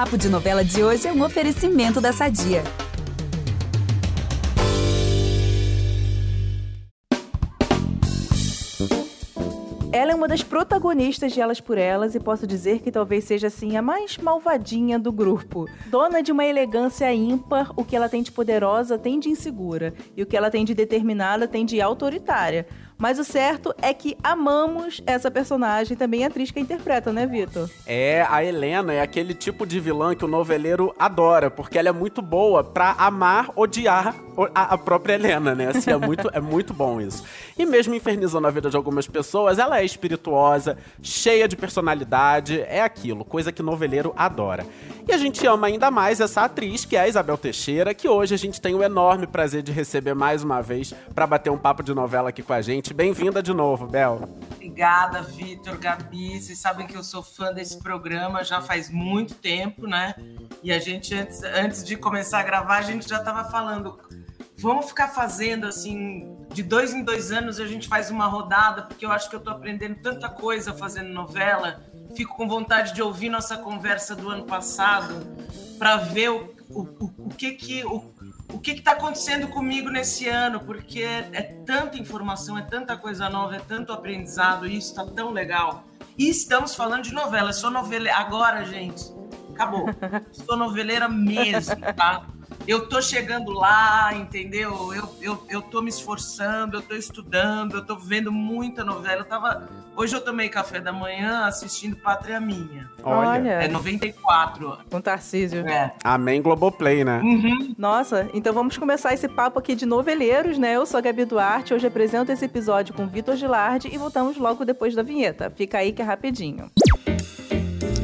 Papo de Novela de hoje é um oferecimento da Sadia. Ela é uma das protagonistas de Elas por Elas e posso dizer que talvez seja assim a mais malvadinha do grupo. Dona de uma elegância ímpar, o que ela tem de poderosa tem de insegura e o que ela tem de determinada tem de autoritária. Mas o certo é que amamos essa personagem, também a atriz que a interpreta, né, Vitor? É, a Helena é aquele tipo de vilã que o noveleiro adora, porque ela é muito boa pra amar, odiar a, a própria Helena, né? Assim, é muito, é muito bom isso. E mesmo infernizando a vida de algumas pessoas, ela é espirituosa, cheia de personalidade, é aquilo, coisa que noveleiro adora. E a gente ama ainda mais essa atriz, que é a Isabel Teixeira, que hoje a gente tem o enorme prazer de receber mais uma vez para bater um papo de novela aqui com a gente gente. Bem-vinda de novo, Bel. Obrigada, Vitor, Gabi. Vocês sabem que eu sou fã desse programa já faz muito tempo, né? E a gente, antes, antes de começar a gravar, a gente já estava falando. Vamos ficar fazendo assim, de dois em dois anos a gente faz uma rodada, porque eu acho que eu estou aprendendo tanta coisa fazendo novela. Fico com vontade de ouvir nossa conversa do ano passado para ver o, o, o, o que que o, o que está acontecendo comigo nesse ano, porque é tanta informação, é tanta coisa nova, é tanto aprendizado, e isso está tão legal. E estamos falando de novela, sou noveleira. Agora, gente, acabou. Sou noveleira mesmo, tá? Eu tô chegando lá, entendeu? Eu, eu, eu tô me esforçando, eu tô estudando, eu tô vendo muita novela. Eu tava Hoje eu tomei café da manhã assistindo Pátria Minha. Olha. É 94. Com Tarcísio. É. Amém Globoplay, né? Uhum. Nossa, então vamos começar esse papo aqui de noveleiros, né? Eu sou a Gabi Duarte, hoje apresento esse episódio com Vitor Gilardi e voltamos logo depois da vinheta. Fica aí que é rapidinho.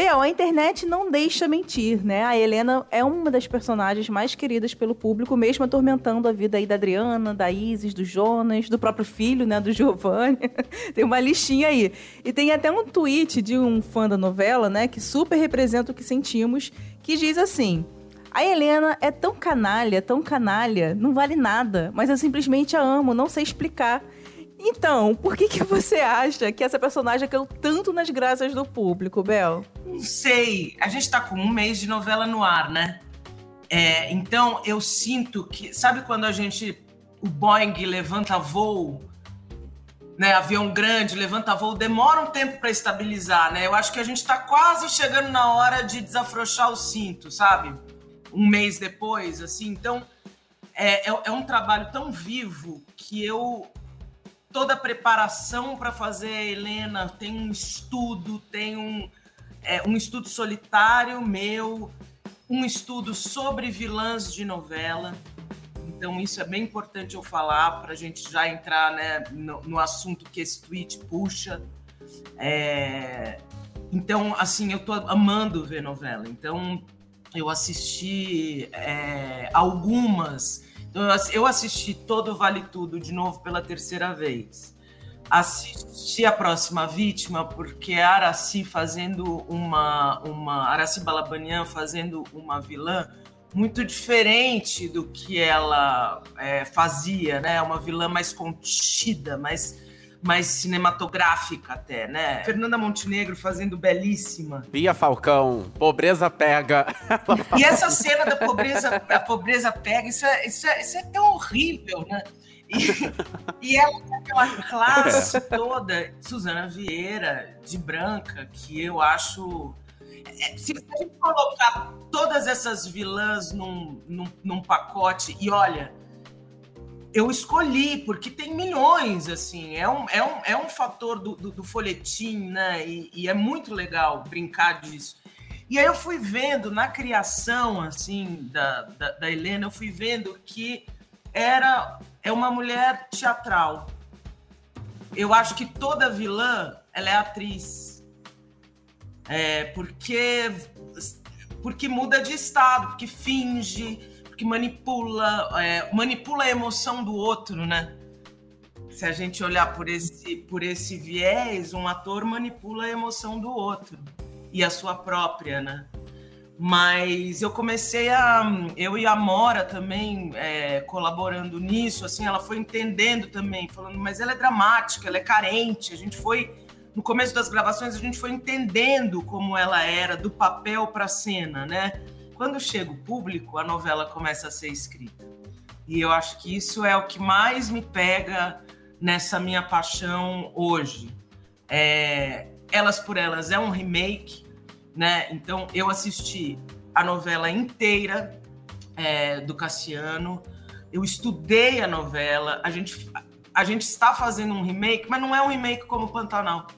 Bel, a internet não deixa mentir, né? A Helena é uma das personagens mais queridas pelo público, mesmo atormentando a vida aí da Adriana, da Isis, do Jonas, do próprio filho, né, do Giovanni. tem uma listinha aí. E tem até um tweet de um fã da novela, né, que super representa o que sentimos, que diz assim: a Helena é tão canalha, tão canalha, não vale nada, mas eu simplesmente a amo, não sei explicar. Então, por que, que você acha que essa personagem caiu tanto nas graças do público, Bel? Não sei. A gente tá com um mês de novela no ar, né? É, então, eu sinto que. Sabe quando a gente. O Boeing levanta voo, né? Avião grande, levanta voo, demora um tempo para estabilizar, né? Eu acho que a gente tá quase chegando na hora de desafrouxar o cinto, sabe? Um mês depois, assim. Então, é, é, é um trabalho tão vivo que eu toda a preparação para fazer a Helena, tem um estudo, tem um, é, um estudo solitário meu, um estudo sobre vilãs de novela. Então, isso é bem importante eu falar para a gente já entrar né, no, no, assunto que esse tweet puxa. É... Então, assim, eu estou amando ver novela. Então, eu assisti é, algumas eu assisti todo Vale Tudo de novo pela terceira vez. Assisti a próxima vítima porque a Araci fazendo uma, uma Araci Balabanian fazendo uma vilã muito diferente do que ela é, fazia, né? Uma vilã mais contida, mais mais cinematográfica até, né? Fernanda Montenegro fazendo belíssima. Bia Falcão, pobreza pega. e essa cena da pobreza, a pobreza pega, isso é, isso é, isso é tão horrível, né? E, e ela tem aquela classe toda, Suzana Vieira, de branca, que eu acho. É, se a gente colocar todas essas vilãs num, num, num pacote, e olha, eu escolhi, porque tem milhões, assim, é um, é um, é um fator do, do, do folhetim, né? E, e, é muito legal brincar disso. E aí eu fui vendo na criação, assim, da, da, da Helena, eu fui vendo que era é uma mulher teatral. Eu acho que toda vilã, ela é atriz. É, porque, porque muda de estado, porque finge, que manipula, é, manipula a emoção do outro, né? Se a gente olhar por esse, por esse viés, um ator manipula a emoção do outro e a sua própria, né? Mas eu comecei a. Eu e a Mora também é, colaborando nisso, assim, ela foi entendendo também, falando, mas ela é dramática, ela é carente. A gente foi. No começo das gravações, a gente foi entendendo como ela era, do papel para a cena, né? Quando chega o público, a novela começa a ser escrita. E eu acho que isso é o que mais me pega nessa minha paixão hoje. É, Elas por Elas é um remake, né? Então eu assisti a novela inteira é, do Cassiano, eu estudei a novela, a gente, a gente está fazendo um remake, mas não é um remake como o Pantanal.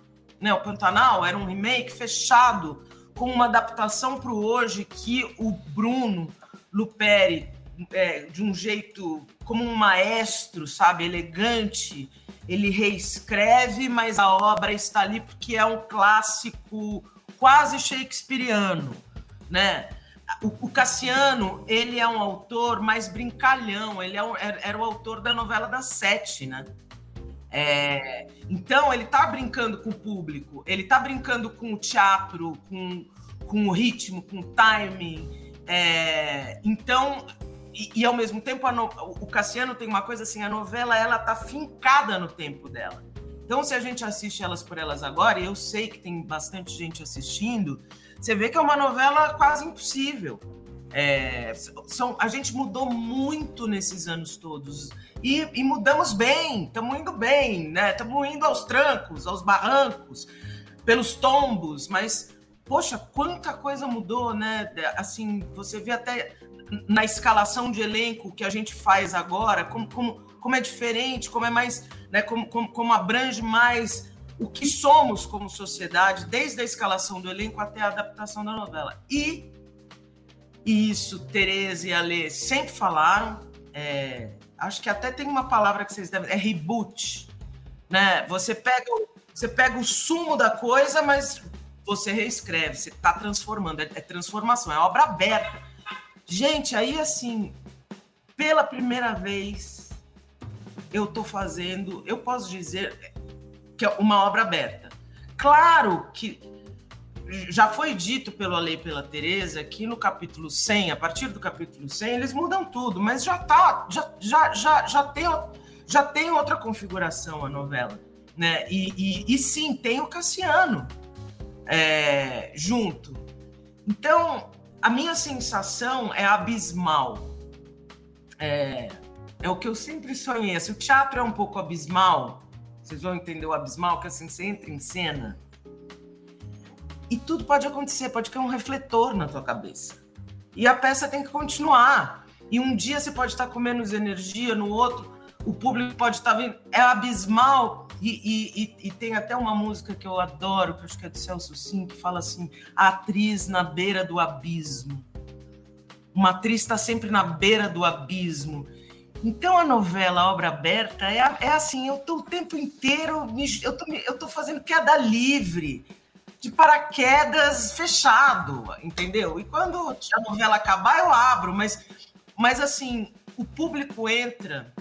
Né? O Pantanal era um remake fechado, com uma adaptação para o hoje que o Bruno Luperi, é, de um jeito como um maestro, sabe, elegante, ele reescreve, mas a obra está ali porque é um clássico quase shakespeariano, né? O, Cassiano, ele é um autor mais brincalhão, ele é um, era, o autor da novela das sete, né? É, então, ele tá brincando com o público, ele tá brincando com o teatro, com, com o ritmo, com o timing. É, então, e, e, ao mesmo tempo, no, o Cassiano tem uma coisa assim, a novela, ela tá fincada no tempo dela. Então, se a gente assiste Elas por Elas agora, e eu sei que tem bastante gente assistindo, você vê que é uma novela quase impossível. É, são, a gente mudou muito nesses anos todos. E, e mudamos bem, estamos indo bem, né? Estamos indo aos trancos, aos barrancos, pelos tombos, mas, poxa, quanta coisa mudou, né? Assim, você vê até na escalação de elenco que a gente faz agora, como, como, como é diferente, como é mais, né, como, como, como abrange mais o que somos como sociedade, desde a escalação do elenco até a adaptação da novela. E, isso, Tereza e Alê sempre falaram, é, acho que até tem uma palavra que vocês devem, é reboot, né? Você pega, você pega o sumo da coisa, mas você reescreve, você está transformando, é, é transformação, é obra aberta Gente, aí assim, pela primeira vez, eu tô fazendo, eu posso dizer que é uma obra aberta. Claro que já foi dito pelo Ale e pela Tereza que no capítulo 100, a partir do capítulo 100, eles mudam tudo, mas já tá, já, já, já, já, tem, já tem outra configuração a novela. Né? E, e, e sim, tem o Cassiano é, junto. Então, a minha sensação é abismal. É, é o que eu sempre sonhei. Se o teatro é um pouco abismal, vocês vão entender o abismal, que assim, você entra em cena e tudo pode acontecer, pode cair um refletor na tua cabeça. E a peça tem que continuar. E um dia você pode estar com menos energia, no outro o público pode estar vendo. É abismal e, e, e, tem até uma música que eu adoro, que acho que é do Celso Sim, que fala assim: a atriz na beira do abismo. Uma atriz está sempre na beira do abismo. Então a novela a Obra Aberta é, é assim: eu estou o tempo inteiro, eu eu tô fazendo queda livre, de paraquedas fechado, entendeu? E quando a novela acabar, eu abro, mas, mas assim, o público entra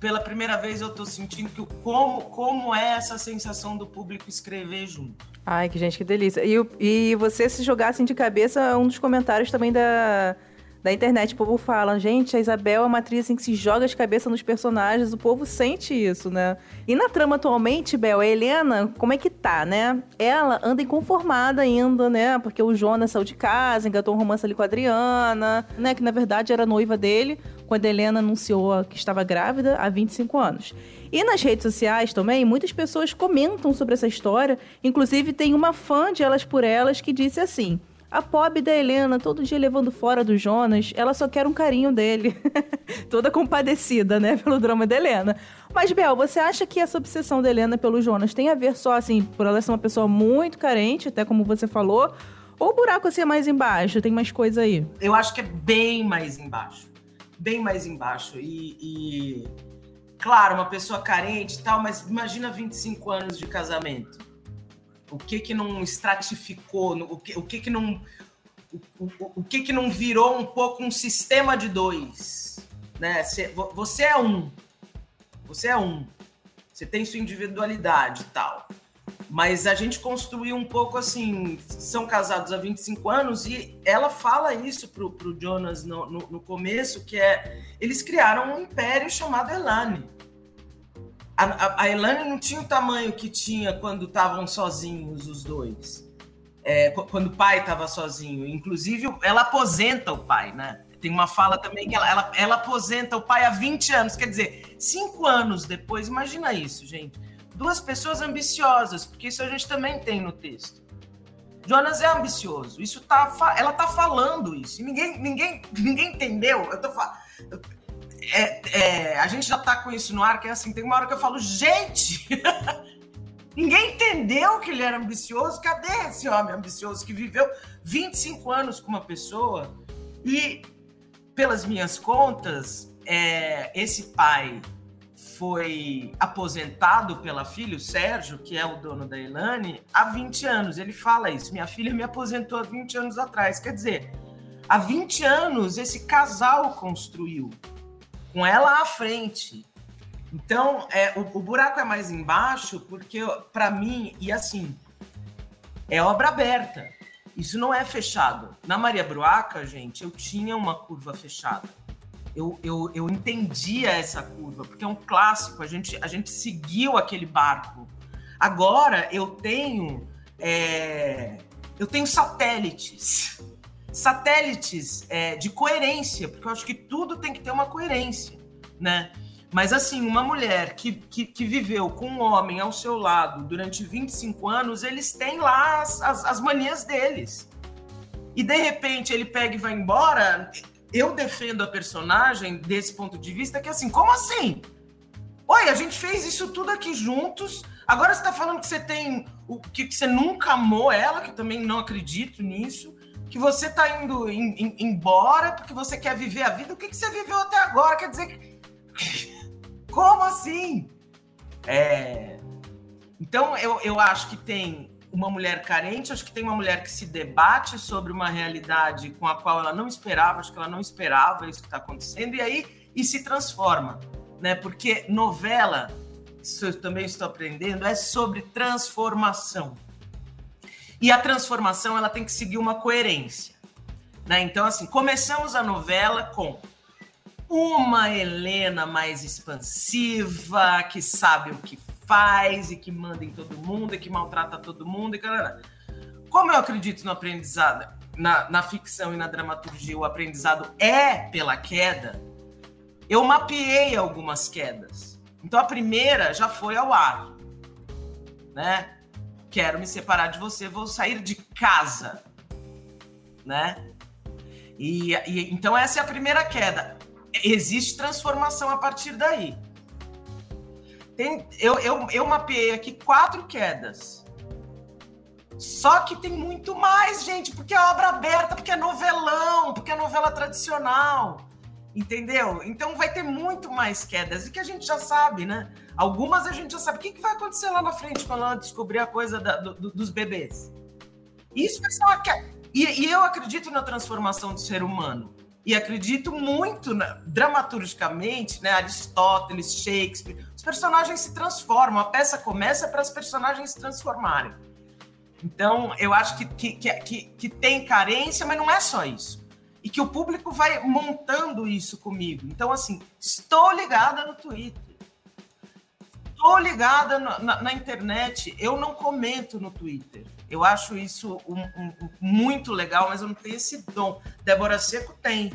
pela primeira vez eu tô sentindo que como, como é essa sensação do público escrever junto. Ai, que gente, que delícia. E, e você se jogasse de cabeça, um dos comentários também da, da internet. O povo fala, gente, a Isabel é uma atriz assim, que se joga de cabeça nos personagens, o povo sente isso, né? E na trama atualmente, Bel, a Helena, como é que tá, né? Ela anda inconformada ainda, né? Porque o Jonas saiu de casa, engatou um romance ali com a Adriana, né? Que na verdade era noiva dele, quando a Helena anunciou que estava grávida há 25 anos. E nas redes sociais também, muitas pessoas comentam sobre essa história. Inclusive, tem uma fã de Elas por Elas que disse assim. A pobre da Helena, todo dia levando fora do Jonas, ela só quer um carinho dele. Toda compadecida, né, pelo drama da Helena. Mas, Bel, você acha que essa obsessão da Helena pelo Jonas tem a ver só, assim, por ela ser uma pessoa muito carente, até como você falou? Ou o buraco assim é mais embaixo? Tem mais coisa aí? Eu acho que é bem mais embaixo. Bem mais embaixo. E, e... claro, uma pessoa carente e tal, mas imagina 25 anos de casamento o que que não estratificou, o que, o que que não o, o, o que que não virou um pouco um sistema de dois, né? Você é um, você é um, você tem sua individualidade e tal, Mas a gente construiu um pouco assim, são casados há 25 anos e ela fala isso pro, pro Jonas no, no, no começo, que é eles criaram um império chamado Elane. A, a, a Elane não tinha o tamanho que tinha quando estavam sozinhos os dois. É, quando o pai estava sozinho. Inclusive, ela aposenta o pai, né? Tem uma fala também que ela, ela, ela aposenta o pai há 20 anos. Quer dizer, cinco anos depois, imagina isso, gente duas pessoas ambiciosas, porque isso a gente também tem no texto. Jonas é ambicioso. Isso tá, ela tá falando isso. E ninguém, ninguém, ninguém entendeu. Eu tô é, é, a gente já tá com isso no ar, que é assim, tem uma hora que eu falo, gente, ninguém entendeu que ele era ambicioso. Cadê esse homem ambicioso que viveu 25 anos com uma pessoa? E, pelas minhas contas, é, esse pai foi aposentado pela filha, o Sérgio, que é o dono da Elane, há 20 anos. Ele fala isso. Minha filha me aposentou há 20 anos atrás. Quer dizer, há 20 anos esse casal construiu, com ela à frente. Então, é, o, o buraco é mais embaixo, porque para mim, e assim, é obra aberta. Isso não é fechado. Na Maria Bruaca, gente, eu tinha uma curva fechada eu, eu, eu entendia essa curva, porque é um clássico, a gente, a gente seguiu aquele barco. Agora eu tenho é, eu tenho satélites. Satélites é, de coerência, porque eu acho que tudo tem que ter uma coerência, né? Mas assim, uma mulher que, que, que, viveu com um homem ao seu lado durante 25 anos, eles têm lá as, as, as manias deles. E de repente ele pega e vai embora, eu defendo a personagem desse ponto de vista que assim, como assim? Oi, a gente fez isso tudo aqui juntos. Agora você tá falando que você tem o que, que você nunca amou ela, que eu também não acredito nisso. Que você tá indo in, in, embora porque você quer viver a vida. O que, que você viveu até agora? Quer dizer, como assim? É... Então eu, eu acho que tem uma mulher carente, acho que tem uma mulher que se debate sobre uma realidade com a qual ela não esperava, acho que ela não esperava isso que está acontecendo, e aí e se transforma, né? Porque novela, isso eu também estou aprendendo, é sobre transformação. E a transformação ela tem que seguir uma coerência. Né? Então, assim, começamos a novela com uma Helena mais expansiva, que sabe o que faz e que manda em todo mundo e que maltrata todo mundo e cara. Como eu acredito no aprendizado, na, na ficção e na dramaturgia, o aprendizado é pela queda, eu mapeei algumas quedas. Então a primeira já foi ao ar, né? Quero me separar de você, vou sair de casa, né? E, e então essa é a primeira queda. Existe transformação a partir daí. Tem, eu, eu, eu mapeei aqui quatro quedas. Só que tem muito mais, gente, porque é obra aberta, porque é novelão, porque é novela tradicional. Entendeu? Então vai ter muito mais quedas, e que a gente já sabe, né? Algumas a gente já sabe. O que, que vai acontecer lá na frente quando ela descobrir a coisa da, do, dos bebês? Isso vai ser uma queda. E, e eu acredito na transformação do ser humano e acredito muito na, dramaturgicamente, né, Aristóteles, Shakespeare, os personagens se transformam, a peça começa para os personagens se transformarem. Então, eu acho que, que, que, que, tem carência, mas não é só isso. E que o público vai montando isso comigo. Então, assim, estou ligada no Twitter. Estou ligada na, na, na internet. Eu não comento no Twitter. Eu acho isso um, um, muito legal, mas eu não tenho esse dom. Débora Seco tem.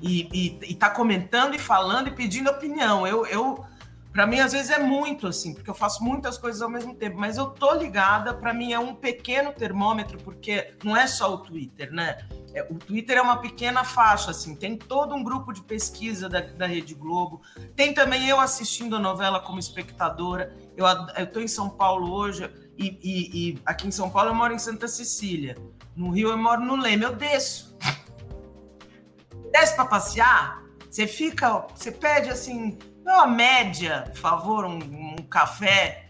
E, está comentando e falando e pedindo opinião. Eu, eu para mim, às vezes é muito assim, porque eu faço muitas coisas ao mesmo tempo, mas eu tô ligada, para mim é um pequeno termômetro, porque não é só o Twitter, né? É, o Twitter é uma pequena faixa, assim, tem todo um grupo de pesquisa da, da Rede Globo, tem também eu assistindo a novela como espectadora. Eu, eu tô em São Paulo hoje, e, e, e, aqui em São Paulo eu moro em Santa Cecília. No Rio eu moro no Leme. Eu desço. Desce para passear, você fica, você pede assim, uma média, por favor, um, um café.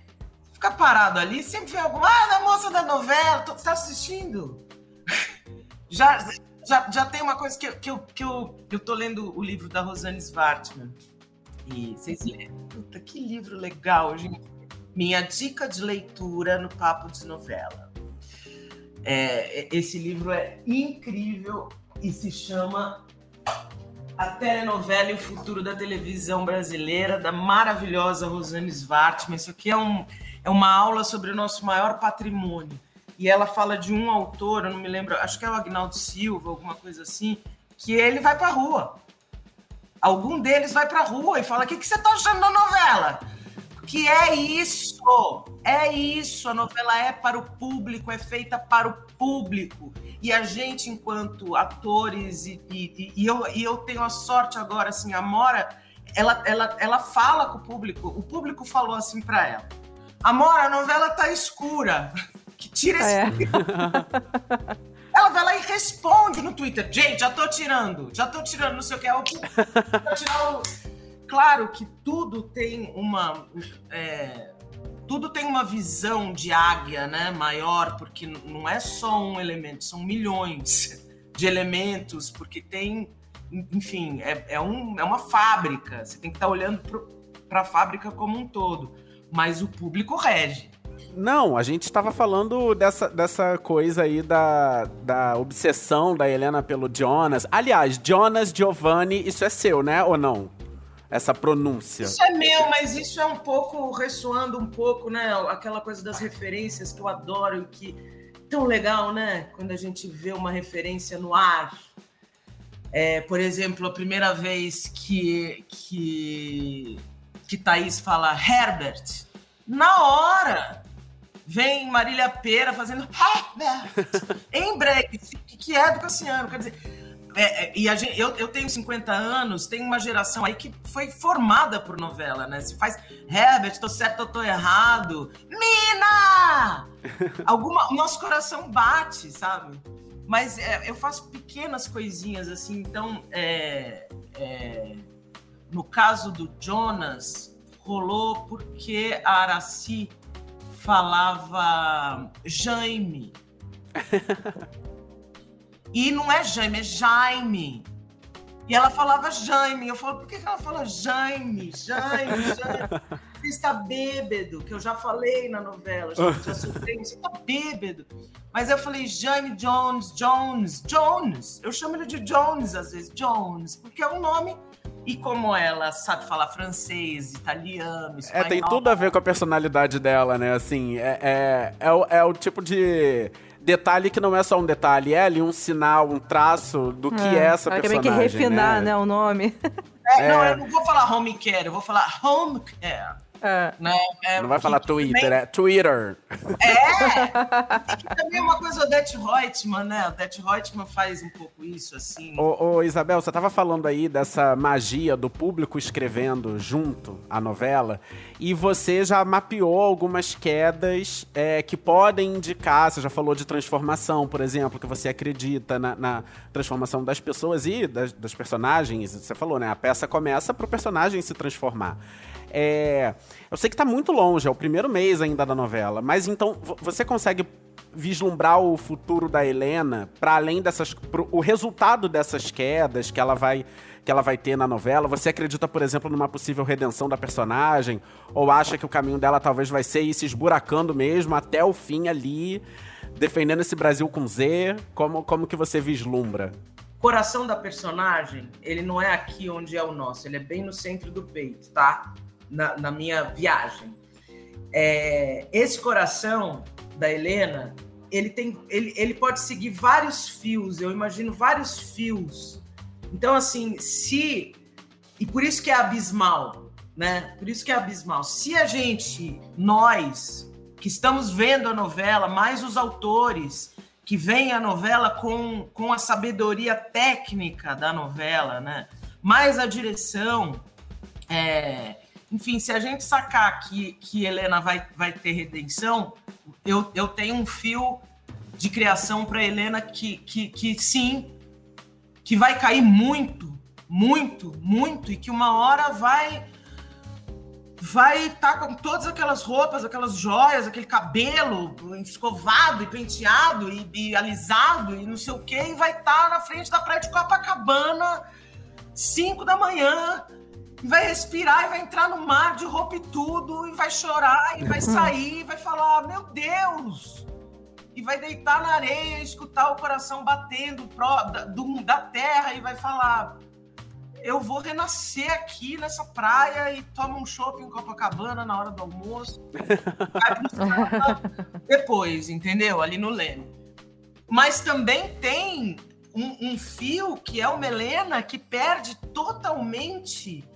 Fica parado ali, sempre vem alguma. Ah, da moça da novela, você tá assistindo? já, já, já tem uma coisa que, que, eu, que eu, eu tô lendo o livro da Rosane Svartman. E vocês leram. Puta, que livro legal, gente minha dica de leitura no Papo de Novela. É, esse livro é incrível e se chama A Telenovela e o Futuro da Televisão Brasileira, da maravilhosa Rosane Svartman. Isso aqui é, um, é uma aula sobre o nosso maior patrimônio. E ela fala de um autor, eu não me lembro, acho que é o Agnaldo Silva, alguma coisa assim, que ele vai pra rua. Algum deles vai pra rua e fala: O que, que você tá achando da novela? Que é isso, é isso. A novela é para o público, é feita para o público. E a gente, enquanto atores, e, e, e eu, e eu tenho a sorte agora, assim, a Mora, ela, ela, ela fala com o público, o público falou assim para ela: Amora, a novela tá escura. Que tira esse. É. Ela vai lá e responde no Twitter. Gente, já tô tirando, já tô tirando, não sei o que. Eu vou tirar o... Claro que tudo tem uma. é, tudo tem uma visão de águia, né? Maior, porque não é só um elemento, são milhões de elementos, porque tem. Enfim, é, é, um, é uma fábrica. Você tem que estar olhando para a fábrica como um todo. Mas o público rege. Não, a gente estava falando dessa, dessa coisa aí da, da obsessão da Helena pelo Jonas. Aliás, Jonas Giovanni, isso é seu, né? Ou não? Essa pronúncia. Isso é meu, mas isso é um pouco ressoando um pouco, né? Aquela coisa das referências que eu adoro e que tão legal, né? Quando a gente vê uma referência no ar. É, por exemplo, a primeira vez que que que Thaís fala Herbert, na hora vem Marília Pera fazendo Herbert em break, que, que é do Cassiano, quer dizer, é, é, e gente, eu, eu tenho 50 anos, tem uma geração aí que foi formada por novela, né? Se faz Herbert, tô certo ou tô errado. Mina! Alguma, o nosso coração bate, sabe? Mas é, eu faço pequenas coisinhas assim, então é, é, no caso do Jonas, rolou porque a Araci falava Jaime. E não é Jaime, é Jaime. E ela falava Jaime. Eu falo, por que que ela fala Jaime? Jaime, Jaime. Você está bêbado, que eu já falei na novela, já, já soltei, você está bêbado. Mas eu falei Jaime Jones, Jones, Jones. Eu chamo ele de Jones às vezes, Jones, porque é um nome. E como ela sabe falar francês, italiano, espanhol. É, tem tudo a ver com a personalidade dela, né? Assim, é, é, é, o, é o tipo de detalhe que não é só um detalhe, é ali um sinal, um traço do que é, essa ela personagem. Tem que refinar, né? né, o nome. É, Não, É. eu não vou falar home care, eu vou falar home care. É. Né? É, Não vai falar também- Twitter, é Twitter. É! Que também é uma coisa do Det Reutemann, né? O Det Reutemann faz um pouco isso, assim. Ô, ô, Isabel, você tava falando aí dessa magia do público escrevendo junto a novela, e você já mapeou algumas quedas é, que podem indicar, você já falou de transformação, por exemplo, que você acredita na, na transformação das pessoas e das, das personagens. Você falou, né? A peça começa pro personagem se transformar. É, eu sei que tá muito longe, é o primeiro mês ainda da novela, mas então vo- você consegue vislumbrar o futuro da Helena para além dessas pro, o resultado dessas quedas que ela vai que ela vai ter na novela? Você acredita, por exemplo, numa possível redenção da personagem ou acha que o caminho dela talvez vai ser ir se esburacando mesmo até o fim ali, defendendo esse Brasil com Z? Como como que você vislumbra? coração da personagem, ele não é aqui onde é o nosso, ele é bem no centro do peito, tá? Na, na minha viagem. É, esse coração da Helena, ele tem, ele, ele pode seguir vários fios. Eu imagino vários fios. Então, assim, se e por isso que é abismal, né? Por isso que é abismal. Se a gente, nós que estamos vendo a novela, mais os autores que veem a novela com, com a sabedoria técnica da novela, né? Mais a direção. é, Enfim, se a gente sacar que, que Helena vai, vai ter redenção, eu, eu tenho um fio de criação para Helena que, que, que sim, que vai cair muito, muito, muito, e que uma hora vai vai estar com todas aquelas roupas, aquelas joias, aquele cabelo escovado e penteado e, e alisado e não sei o que, e vai estar na frente da praia de Copacabana, 5 da manhã, vai respirar e vai entrar no mar de roupa e tudo, e vai chorar, e vai sair, e vai falar: Meu Deus! E vai deitar na areia escutar o coração batendo pro, da, do, da terra e vai falar: Eu vou renascer aqui nessa praia e toma um chopp em Copacabana na hora do almoço. Depois, entendeu? Ali no Leme. Mas também tem um, um fio que é uma Helena que perde totalmente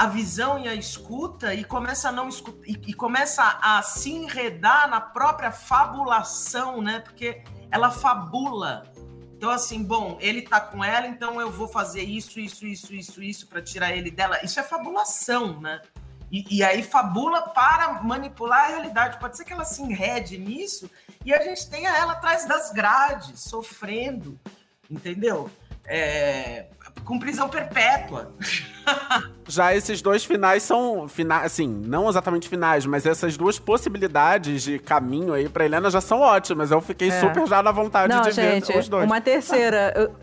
a visão e a escuta e começa a não escutar, e, e, começa a se enredar na própria fabulação, né? Porque ela fabula. Então, assim, bom, ele tá com ela, então eu vou fazer isso, isso, isso, isso, isso para tirar ele dela. Isso é fabulação, né? E, e, aí fabula para manipular a realidade. Pode ser que ela se enrede nisso e a gente tenha ela atrás das grades, sofrendo, entendeu? É, com prisão perpétua. Já esses dois finais são finais, assim, não exatamente finais, mas essas duas possibilidades de caminho aí pra Helena já são ótimas. Eu fiquei é. super já na vontade não, de gente, ver os dois. Uma terceira. Eu,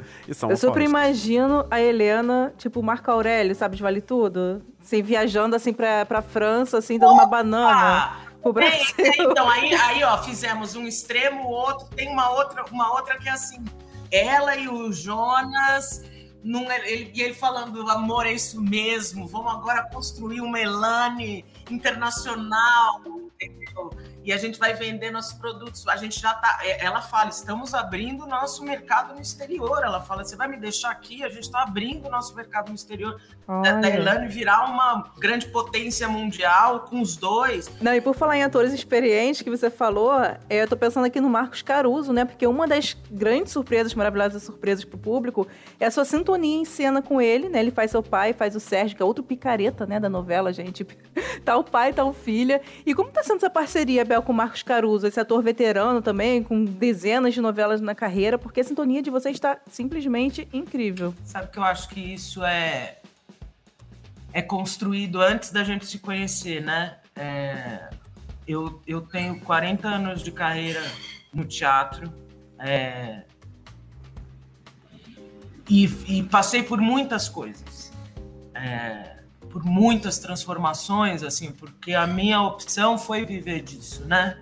eu super imagino a Helena, tipo, Marco Aurélio, sabe, de Vale Tudo? Assim, viajando assim pra, pra França, assim, dando Opa! uma banana. Pro Brasil. então, aí, aí, ó, fizemos um extremo, o outro. Tem uma outra, uma outra que é assim. Ela e o Jonas num, ele, e ele falando, amor, é isso mesmo, vamos agora construir uma Elane internacional, entendeu? E a gente vai vender nossos produtos. A gente já tá. É, ela fala, estamos abrindo nosso mercado no exterior. Ela fala, você vai me deixar aqui? A gente está abrindo nosso mercado no exterior. Olha. Da Elane virar uma grande potência mundial com os dois. Não, e por falar em atores experientes que você falou, é, eu tô pensando aqui no Marcos Caruso, né? Porque uma das grandes surpresas, maravilhosas surpresas pro público, é a sua sintonia em cena com ele, né? Ele faz seu pai, faz o Sérgio, que é outro picareta, né, da novela, gente. tá o pai, tá o filha. E como tá sendo essa parceria, Bel? Com Marcos Caruso, esse ator veterano também, com dezenas de novelas na carreira, porque a sintonia de vocês está simplesmente incrível. Sabe que eu acho que isso é é construído antes da gente se conhecer, né? É, eu, eu tenho 40 anos de carreira no teatro é, e, e, passei por muitas coisas. É, por muitas transformações, assim, porque a minha opção foi viver disso, né?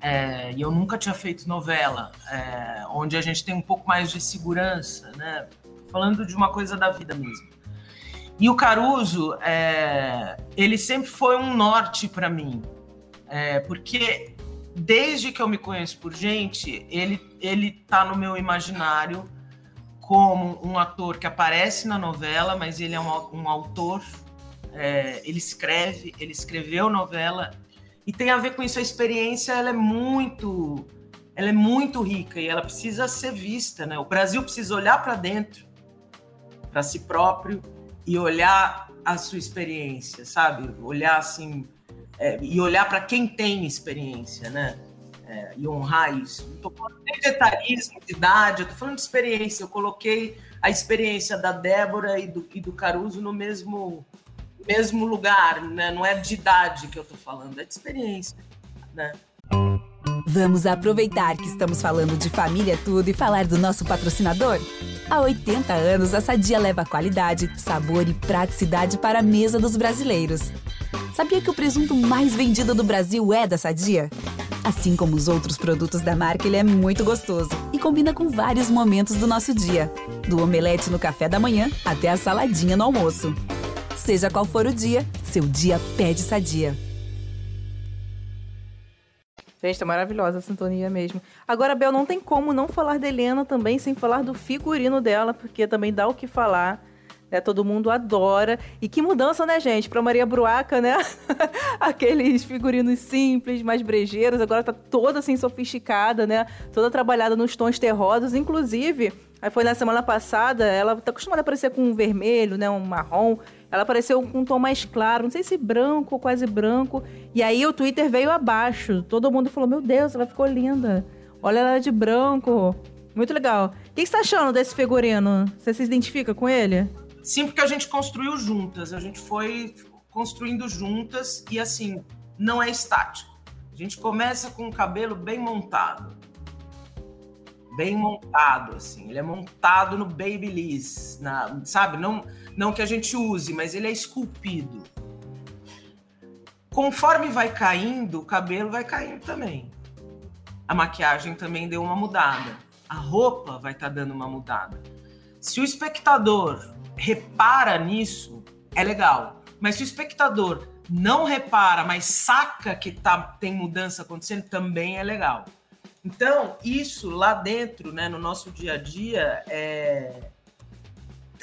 É, e eu nunca tinha feito novela, é, onde a gente tem um pouco mais de segurança, né? Falando de uma coisa da vida mesmo. E o Caruso, é, ele sempre foi um norte para mim, é, porque desde que eu me conheço por gente, ele ele tá no meu imaginário como um ator que aparece na novela, mas ele é um, um autor, é, ele escreve, ele escreveu novela e tem a ver com isso a experiência, ela é muito, ela é muito rica e ela precisa ser vista, né? O Brasil precisa olhar para dentro, para si próprio e olhar a sua experiência, sabe? Olhar assim é, e olhar para quem tem experiência, né? É, e honrar isso. Não estou falando nem de etarismo, de idade, estou falando de experiência. Eu coloquei a experiência da Débora e do, e do Caruso no mesmo, mesmo lugar, né? Não é de idade que eu estou falando, é de experiência, né? Vamos aproveitar que estamos falando de família tudo e falar do nosso patrocinador? Há 80 anos, a Sadia leva qualidade, sabor e praticidade para a mesa dos brasileiros. Sabia que o presunto mais vendido do Brasil é da Sadia? Assim como os outros produtos da marca, ele é muito gostoso e combina com vários momentos do nosso dia, do omelete no café da manhã até a saladinha no almoço. Seja qual for o dia, seu dia pede sadia. Gente, tá maravilhosa a sintonia mesmo. Agora, Bel, não tem como não falar da Helena também sem falar do figurino dela, porque também dá o que falar né? Todo mundo adora. E que mudança, né, gente? Pra Maria Bruaca, né? Aqueles figurinos simples, mais brejeiros, agora tá toda assim sofisticada, né? Toda trabalhada nos tons terrosos, inclusive. Aí foi na semana passada, ela tá acostumada a aparecer com um vermelho, né, um marrom. Ela apareceu com um tom mais claro, não sei se branco ou quase branco. E aí o Twitter veio abaixo. Todo mundo falou: "Meu Deus, ela ficou linda. Olha ela de branco". Muito legal. O que você tá achando desse figurino? Você se identifica com ele? Sim, porque a gente construiu juntas, a gente foi construindo juntas e assim, não é estático. A gente começa com o cabelo bem montado. bem montado, assim. Ele é montado no Babyliss, na, sabe? Não, não que a gente use, mas ele é esculpido. Conforme vai caindo, o cabelo vai caindo também. A maquiagem também deu uma mudada. A roupa vai estar tá dando uma mudada. Se o espectador repara nisso, é legal. Mas se o espectador não repara, mas saca que tá, tem mudança acontecendo, também é legal. Então, isso lá dentro, né, no nosso dia a dia, é...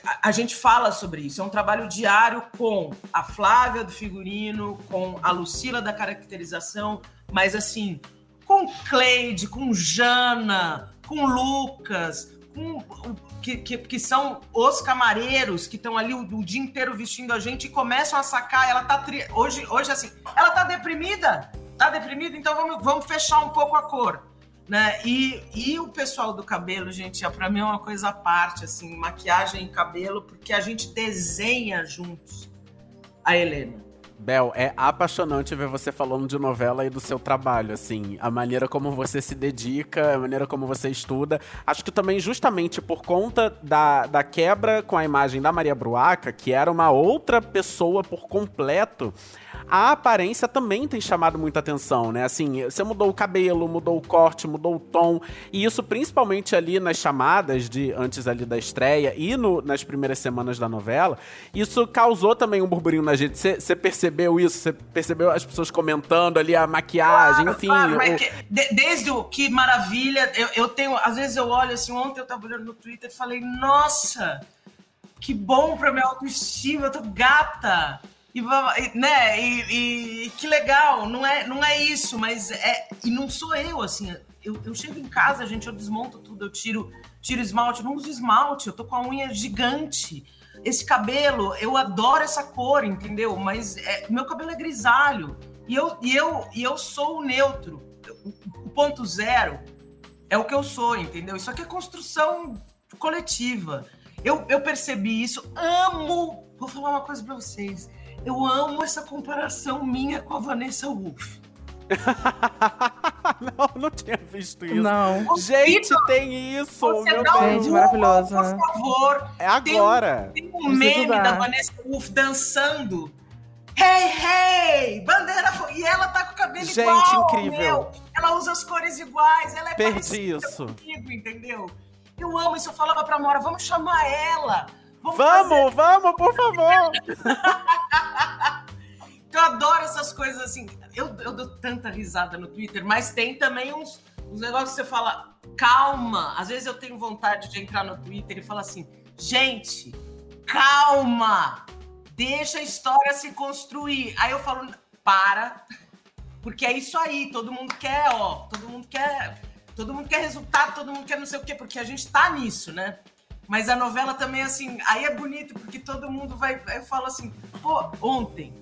a, a gente fala sobre isso. É um trabalho diário com a Flávia do figurino, com a Lucila da caracterização, mas assim, com Cleide, com Jana, com Lucas, com, que, que, que, são os camareiros que estão ali o, o, dia inteiro vestindo a gente e começam a sacar. Ela tá tri... hoje, hoje assim, ela tá deprimida, tá deprimida, então vamos, vamos fechar um pouco a cor né? E, e o pessoal do cabelo, gente, é, para mim é uma coisa à parte, assim, maquiagem e cabelo, porque a gente desenha juntos a Helena. Bel, é apaixonante ver você falando de novela e do seu trabalho, assim, a maneira como você se dedica, a maneira como você estuda. Acho que também justamente por conta da, da quebra com a imagem da Maria Bruaca, que era uma outra pessoa por completo, a aparência também tem chamado muita atenção, né? Assim, você mudou o cabelo, mudou o corte, mudou o tom, e isso principalmente ali nas chamadas de antes ali da estreia e no, nas primeiras semanas da novela, isso causou também um burburinho na gente. Você percebeu isso? Você percebeu as pessoas comentando ali a maquiagem, claro, enfim. Claro, o... que, de, desde o que maravilha, eu, eu tenho, às vezes eu olho assim, ontem eu tava olhando no Twitter e falei, nossa, que bom pra minha autoestima, eu tô gata. E, né, e, e, que legal, não é, não é isso, mas é. E não sou eu, assim. Eu, eu chego em casa, gente, eu desmonto tudo, eu tiro, tiro esmalte, eu não uso esmalte, eu tô com a unha gigante. Esse cabelo, eu adoro essa cor, entendeu? Mas é, meu cabelo é grisalho. E eu, e eu, e eu sou o neutro. O ponto zero é o que eu sou, entendeu? Isso aqui é construção coletiva. Eu, eu percebi isso, amo. Vou falar uma coisa para vocês eu amo essa comparação minha com a Vanessa Wolff. não, não tinha visto isso. Não. Gente, Vitor, tem isso. Meu Deus. maravilhoso. Por favor. É agora. Tem um, tem um meme da Vanessa Wolff dançando. Hey, hey! Bandeira. E ela tá com o cabelo Gente, igual. Gente, incrível. Meu. Ela usa as cores iguais. Ela é Perdi isso. comigo, entendeu? Eu amo isso. Eu falava pra Mora, vamos chamar ela Vamos, vamos, vamos, por favor. eu adoro essas coisas assim. Eu, eu dou tanta risada no Twitter, mas tem também uns, uns negócios que você fala, calma. Às vezes eu tenho vontade de entrar no Twitter e falar assim, gente, calma. Deixa a história se construir. Aí eu falo, para, porque é isso aí. Todo mundo quer, ó, todo mundo quer, todo mundo quer resultado, todo mundo quer não sei o quê, porque a gente tá nisso, né? Mas a novela também, assim, aí é bonito, porque todo mundo vai. Eu falo assim, pô, ontem,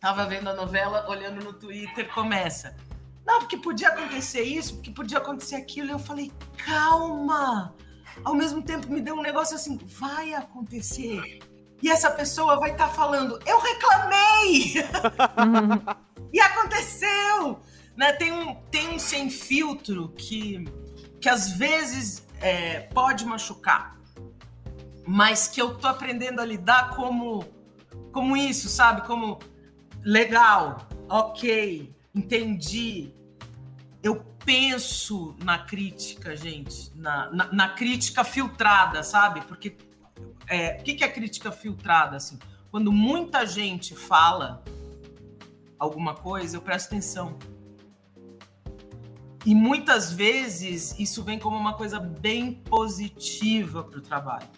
tava vendo a novela, olhando no Twitter, começa. Não, porque podia acontecer isso, porque podia acontecer aquilo. E eu falei, calma! Ao mesmo tempo me deu um negócio assim, vai acontecer. E essa pessoa vai estar tá falando, eu reclamei! e aconteceu! Né? Tem, um, tem um sem filtro que, que às vezes é, pode machucar mas que eu tô aprendendo a lidar como como isso, sabe? Como legal, ok, entendi. Eu penso na crítica, gente, na, na, na crítica filtrada, sabe? Porque é, o que, é crítica filtrada? Assim, quando muita gente fala alguma coisa, eu presto atenção. E muitas vezes isso vem como uma coisa bem positiva para o trabalho.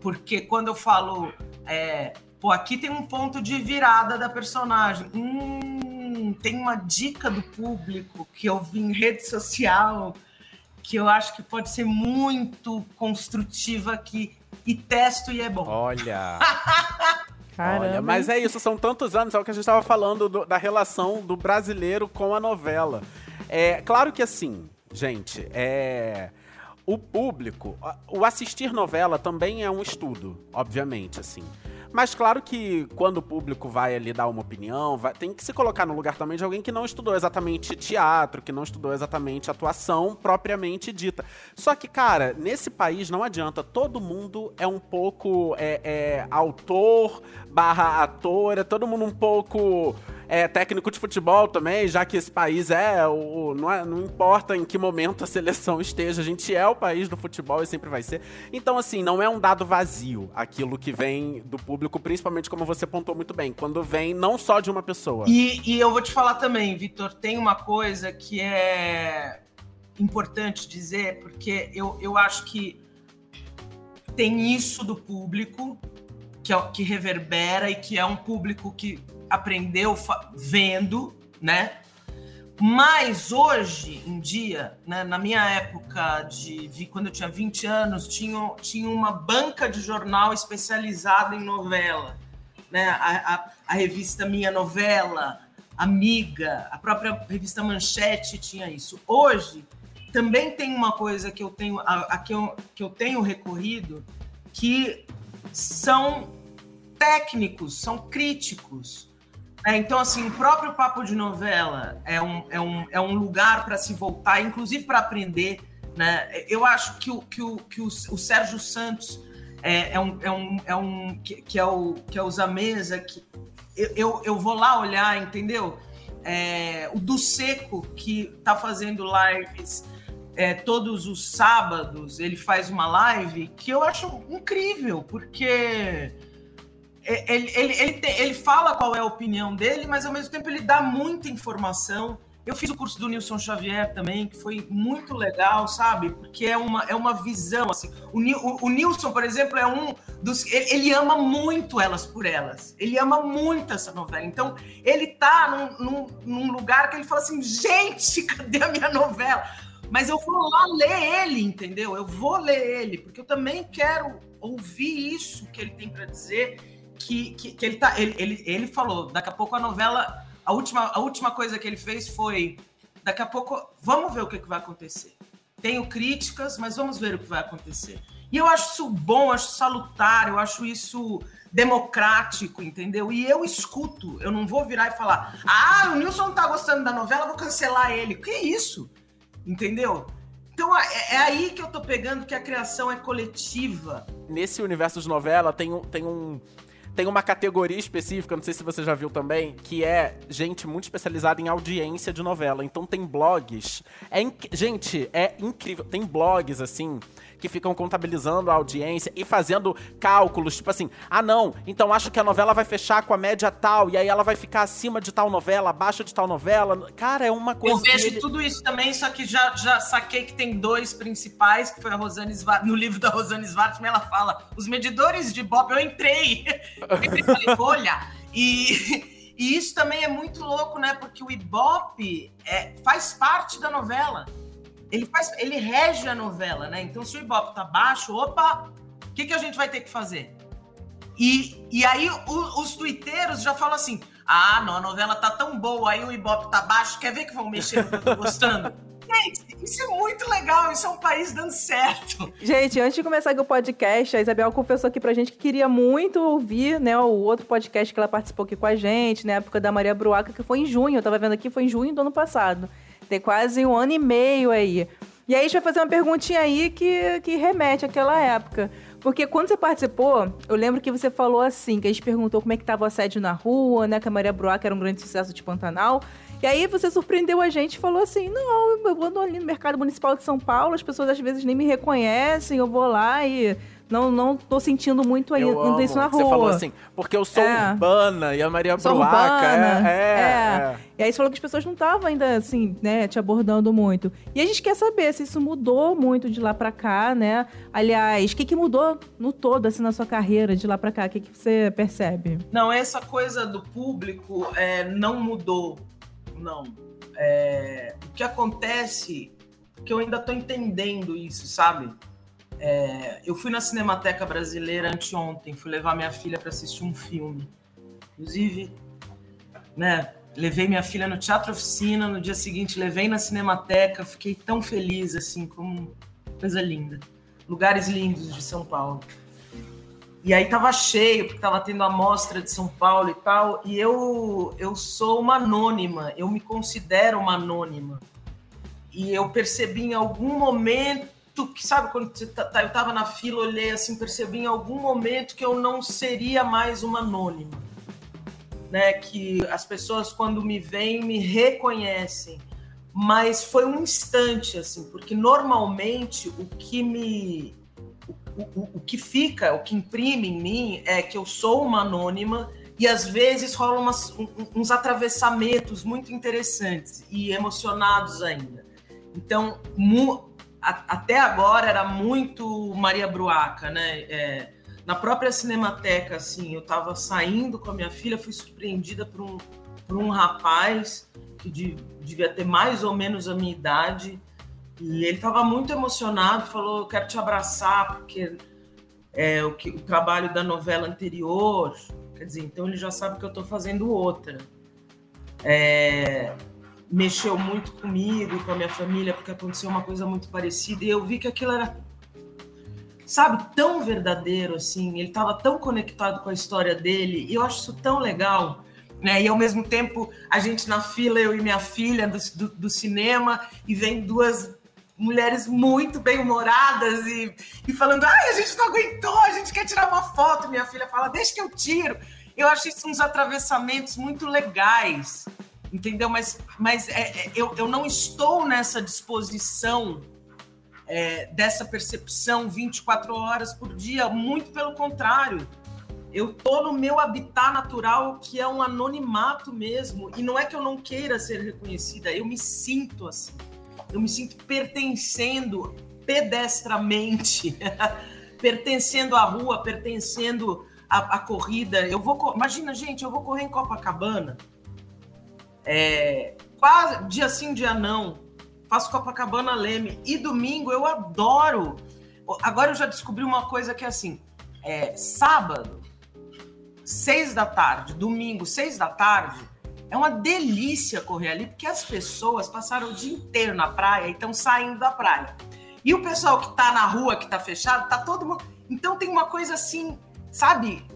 Porque quando eu falo, é, pô, aqui tem um ponto de virada da personagem. Hum, tem uma dica do público que eu vi em rede social que eu acho que pode ser muito construtiva aqui. E testo e é bom. Olha! Olha, mas é isso, são tantos anos, é o que a gente estava falando do, da relação do brasileiro com a novela. É claro que assim, gente, é o público, o assistir novela também é um estudo, obviamente, assim. Mas claro que quando o público vai ali dar uma opinião, vai, tem que se colocar no lugar também de alguém que não estudou exatamente teatro, que não estudou exatamente atuação propriamente dita. Só que, cara, nesse país não adianta. Todo mundo é um pouco é, é, autor barra ator, é todo mundo um pouco é, técnico de futebol também, já que esse país é o. Não, é, não importa em que momento a seleção esteja, a gente é o país do futebol e sempre vai ser. Então, assim, não é um dado vazio aquilo que vem do público, principalmente como você pontou muito bem, quando vem não só de uma pessoa. E, e eu vou te falar também, Vitor, tem uma coisa que é importante dizer, porque eu, eu acho que tem isso do público que, é, que reverbera e que é um público que aprendeu vendo, né? Mas hoje em dia, né, na minha época de quando eu tinha 20 anos, tinha, tinha uma banca de jornal especializada em novela. Né? A, a, a revista Minha Novela, Amiga, a própria revista Manchete tinha isso. Hoje também tem uma coisa que eu tenho, a, a que, eu, que eu tenho recorrido, que são técnicos, são críticos é, então, assim, o próprio papo de novela é um, é um, é um lugar para se voltar, inclusive para aprender. Né? Eu acho que o, que o, que o, o Sérgio Santos é, é, um, é um, é um que, que, é o que é o Zamesa, que eu, eu, eu vou lá olhar, entendeu? É, o do Seco, que está fazendo lives é, todos os sábados, ele faz uma live que eu acho incrível, porque ele, ele, ele, ele, fala qual é a opinião dele, mas ao mesmo tempo ele dá muita informação. Eu fiz o curso do Nilson Xavier também, que foi muito legal, sabe? Porque é uma, é uma visão, assim. O, o, o Nilson, por exemplo, é um dos... Ele, ele, ama muito Elas por Elas. Ele ama muito essa novela. Então, ele tá num, num, num lugar que ele fala assim, gente, cadê a minha novela? Mas eu vou lá ler ele, entendeu? Eu vou ler ele, porque eu também quero ouvir isso que ele tem para dizer que, que, que, ele tá. Ele, ele, ele falou, daqui a pouco a novela. A última, a última coisa que ele fez foi. Daqui a pouco, vamos ver o que, que vai acontecer. Tenho críticas, mas vamos ver o que vai acontecer. E eu acho isso bom, acho salutar, eu acho isso democrático, entendeu? E eu escuto, eu não vou virar e falar: ah, o Nilson não tá gostando da novela, vou cancelar ele. Que isso? Entendeu? Então é, é, aí que eu tô pegando que a criação é coletiva. Nesse universo de novela tem tem um tem uma categoria específica, não sei se você já viu também, que é gente muito especializada em audiência de novela. Então tem blogs. É. Gente, é incrível. Tem blogs assim que ficam contabilizando a audiência e fazendo cálculos, tipo assim, ah não, então acho que a novela vai fechar com a média tal, e aí ela vai ficar acima de tal novela, abaixo de tal novela. Cara, é uma coisa. Eu vejo ele... tudo isso também, só que já, já saquei que tem dois principais, que foi a Rosane Svart, no livro da Rosane Svartman, ela fala, os medidores de Bob, eu entrei, eu entrei falei, olha, e... E isso também é muito louco, né? Porque o Ibope é, faz parte da novela ele faz, ele rege a novela, né? Então, se o Ibope tá baixo, opa, o que, que a gente vai ter que fazer? E, e aí o, os twitteiros já falam assim: ah, não, a novela tá tão boa, aí o Ibope tá baixo, quer ver que vão mexer no que eu tô gostando? Gente, isso é muito legal, isso é um país dando certo. Gente, antes de começar aqui o podcast, a Isabel confessou aqui pra gente que queria muito ouvir, né, o outro podcast que ela participou aqui com a gente, na época da Maria Bruaca, que foi em junho, eu tava vendo aqui, foi em junho do ano passado. Tem quase um ano e meio aí. E aí a gente vai fazer uma perguntinha aí que, que remete àquela época. Porque quando você participou, eu lembro que você falou assim, que a gente perguntou como é que estava o assédio na rua, né? Que a Maria Bruaca era um grande sucesso de Pantanal. E aí você surpreendeu a gente e falou assim, não, eu vou ali no mercado municipal de São Paulo, as pessoas às vezes nem me reconhecem, eu vou lá e não, não tô sentindo muito ainda eu isso na rua. Você falou assim, porque eu sou é. urbana e a Maria sou Bruaca é, é, é, é. E aí você falou que as pessoas não estavam ainda, assim, né, te abordando muito. E a gente quer saber se isso mudou muito de lá para cá, né? Aliás, o que, que mudou no todo, assim, na sua carreira de lá para cá? O que, que você percebe? Não, essa coisa do público é, não mudou, não. É, o que acontece, que eu ainda tô entendendo isso, sabe? É, eu fui na Cinemateca Brasileira anteontem, fui levar minha filha para assistir um filme. Inclusive, né, levei minha filha no Teatro Oficina, no dia seguinte levei na Cinemateca, fiquei tão feliz, assim, como coisa linda. Lugares lindos de São Paulo. E aí tava cheio, porque tava tendo a mostra de São Paulo e tal. E eu, eu sou uma anônima, eu me considero uma anônima. E eu percebi em algum momento que, sabe, quando tá, tá eu tava na fila, olhei assim, percebi em algum momento que eu não seria mais uma anônima. Né? Que as pessoas, quando me veem, me reconhecem. Mas foi um instante, assim, porque normalmente o que me o, o, que fica, o que imprime em mim é que eu sou uma anônima e às vezes rolam umas, uns atravessamentos muito interessantes e emocionados ainda. Então, a, até agora era muito Maria Bruaca, né? É, na própria Cinemateca, assim, eu estava saindo com a minha filha, fui surpreendida por um, por um rapaz que de, devia ter mais ou menos a minha idade, e ele estava muito emocionado, falou: quero te abraçar, porque é o, que, o trabalho da novela anterior. Quer dizer, então ele já sabe que eu estou fazendo outra. É, mexeu muito comigo, com a minha família, porque aconteceu uma coisa muito parecida. E eu vi que aquilo era, sabe, tão verdadeiro assim. Ele estava tão conectado com a história dele. E eu acho isso tão legal. Né? E ao mesmo tempo, a gente na fila, eu e minha filha do, do, do cinema, e vem duas mulheres muito bem-humoradas e, e falando: ai, a gente não aguentou, a gente quer tirar uma foto. Minha filha fala: deixa que eu tiro. Eu acho isso uns atravessamentos muito legais, entendeu? Mas, mas é, é, eu, eu não estou nessa disposição, é, dessa percepção 24 horas por dia, muito pelo contrário. Eu tô no meu habitat natural, que é um anonimato mesmo. E não é que eu não queira ser reconhecida, eu me sinto assim eu me sinto pertencendo pedestramente, pertencendo à rua, pertencendo à, à, corrida. Eu vou, imagina, gente, eu vou correr em Copacabana, é, quase dia sim, dia não. Faço Copacabana Leme e domingo eu adoro. Agora eu já descobri uma coisa que é assim: é, sábado, seis da tarde, domingo, seis da tarde, é uma delícia correr ali, porque as pessoas passaram o dia inteiro na praia e estão saindo da praia. E o pessoal que está na rua, que está fechado, tá todo mundo. Então tem uma coisa assim, sabe?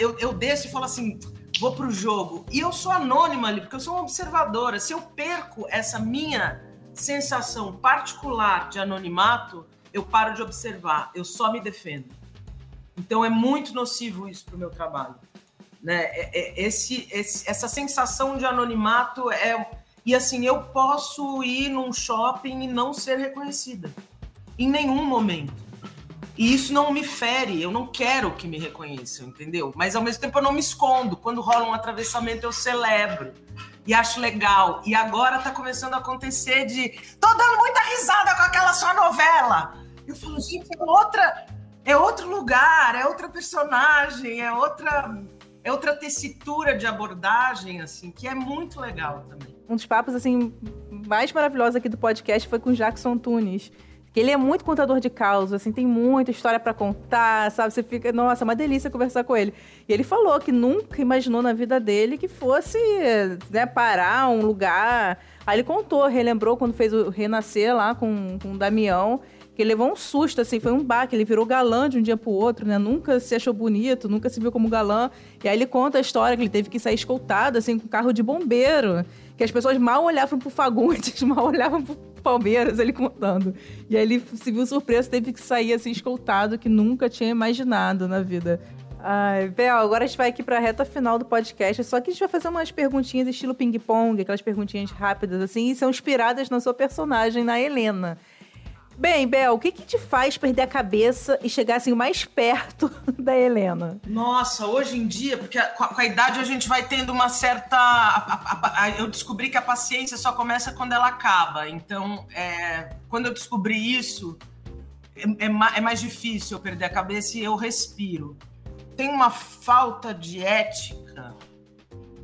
Eu, eu desço e falo assim: vou pro jogo. E eu sou anônima ali, porque eu sou uma observadora. Se eu perco essa minha sensação particular de anonimato, eu paro de observar, eu só me defendo. Então é muito nocivo isso pro meu trabalho. Né? É, é, esse, esse, essa sensação de anonimato é. E assim, eu posso ir num shopping e não ser reconhecida. Em nenhum momento. E isso não me fere, eu não quero que me reconheçam, entendeu? Mas ao mesmo tempo eu não me escondo. Quando rola um atravessamento, eu celebro. E acho legal. E agora tá começando a acontecer de. tô dando muita risada com aquela sua novela. Eu falo, gente, é outra. É outro lugar, é outra personagem, é outra é outra tessitura de abordagem, assim, que é muito legal também. Um dos papos, assim, mais maravilhosos aqui do podcast foi com Jackson Tunes. Que ele é muito contador de causas, assim, tem muita história para contar, sabe? Você fica, nossa, é uma delícia conversar com ele. E ele falou que nunca imaginou na vida dele que fosse, né, parar um lugar. Aí ele contou, relembrou quando fez o Renascer lá com, com o Damião que ele levou um susto, assim, foi um baque, ele virou galã de um dia pro outro, né? Nunca se achou bonito, nunca se viu como galã. E aí ele conta a história que ele teve que sair escoltado, assim, com carro de bombeiro. Que as pessoas mal olhavam pro Fagundes, mal olhavam pro Palmeiras, ele contando. E aí ele se viu surpreso, teve que sair, assim, escoltado, que nunca tinha imaginado na vida. Ai, Bel, agora a gente vai aqui pra reta final do podcast. Só que a gente vai fazer umas perguntinhas estilo ping-pong, aquelas perguntinhas rápidas, assim, e são inspiradas na sua personagem, na Helena. Bem, Bel, o que, que te faz perder a cabeça e chegar assim mais perto da Helena? Nossa, hoje em dia, porque com a, com a idade a gente vai tendo uma certa. A, a, eu descobri que a paciência só começa quando ela acaba. Então, é, quando eu descobri isso, é, é, é mais difícil eu perder a cabeça e eu respiro. Tem uma falta de ética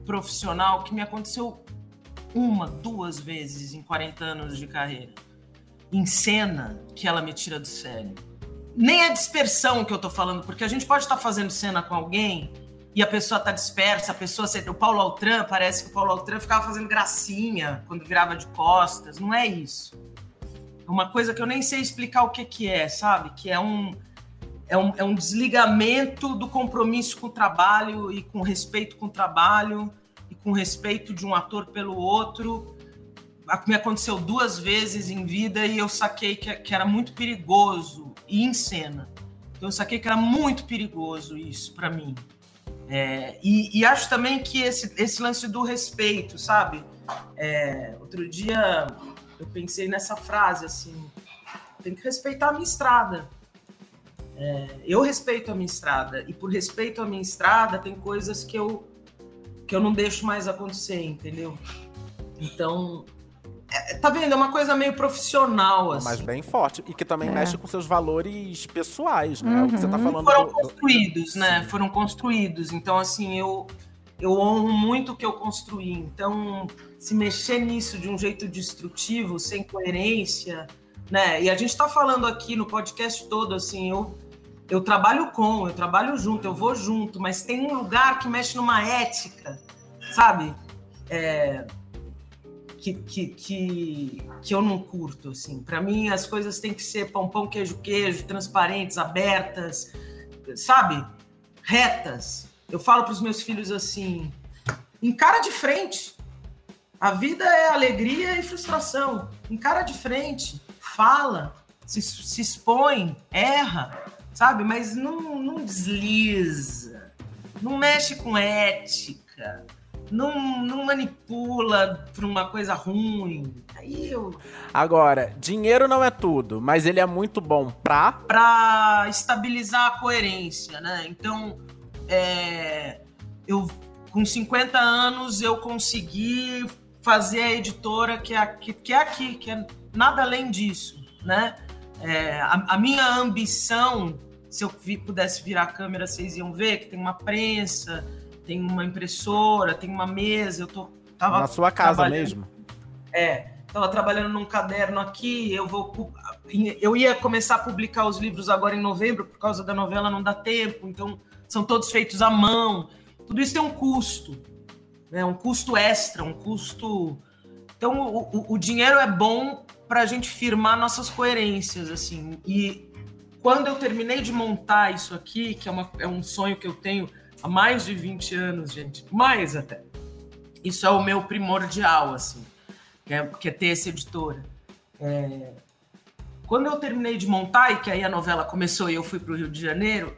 profissional que me aconteceu uma, duas vezes em 40 anos de carreira em cena que ela me tira do sério. Nem é dispersão que eu tô falando, porque a gente pode estar tá fazendo cena com alguém e a pessoa tá dispersa, a pessoa. O Paulo Altran, parece que o Paulo Altran ficava fazendo gracinha quando virava de costas. Não é isso. É uma coisa que eu nem sei explicar o que, que é, sabe? Que é um. é um, é um desligamento do compromisso com o trabalho e com respeito com o trabalho e com respeito de um ator pelo outro. Me aconteceu duas vezes em vida e eu saquei que, que era muito perigoso e em cena. Então eu saquei que era muito perigoso isso para mim. É, e, e, acho também que esse, esse lance do respeito, sabe? É, outro dia eu pensei nessa frase assim: tem que respeitar a minha estrada. É, eu respeito a minha estrada e por respeito à minha estrada tem coisas que eu que eu não deixo mais acontecer, entendeu? Então, é, tá vendo? É uma coisa meio profissional, assim. Mas bem forte. E que também é. mexe com seus valores pessoais, né? Uhum. O que você tá uhum. falando. Foram do, construídos, do... né? Sim. Foram construídos. Então, assim, eu, eu honro muito o que eu construí. Então, se mexer nisso de um jeito destrutivo, sem coerência, né? E a gente tá falando aqui no podcast todo, assim, eu, eu trabalho com, eu trabalho junto, eu vou junto, mas tem um lugar que mexe numa ética, sabe? É, que, que, que, que, eu não curto, assim. Para mim, as coisas têm que ser pão, pão, queijo, queijo, transparentes, abertas, sabe? Retas. Eu falo para os meus filhos assim: encara de frente. A vida é alegria e frustração. Encara de frente, fala, se, se expõe, erra, sabe? Mas não, não desliza, não mexe com ética, não, não manipula para uma coisa ruim. Aí eu. Agora, dinheiro não é tudo, mas ele é muito bom pra. Pra estabilizar a coerência, né? Então, é, eu com 50 anos eu consegui fazer a editora que é aqui, que é, aqui, que é nada além disso, né? É, a, a, minha ambição, se eu vi, pudesse virar a câmera, vocês iam ver que tem uma prensa, tem uma impressora, tem uma mesa. Eu tô tava na sua casa mesmo. É, tava trabalhando num caderno aqui. Eu vou, eu ia começar a publicar os livros agora em novembro por causa da novela não dá tempo. Então são todos feitos à mão. Tudo isso tem um custo, né? Um custo extra, um custo. Então o, o, dinheiro é bom para a gente firmar nossas coerências, assim. E quando eu terminei de montar isso aqui, que é, uma, é um sonho que eu tenho há mais de 20 anos, gente, mais até. Isso é o meu primordial, assim, que é, que é ter essa editora. É... Quando eu terminei de montar, e que aí a novela começou e eu fui para o Rio de Janeiro,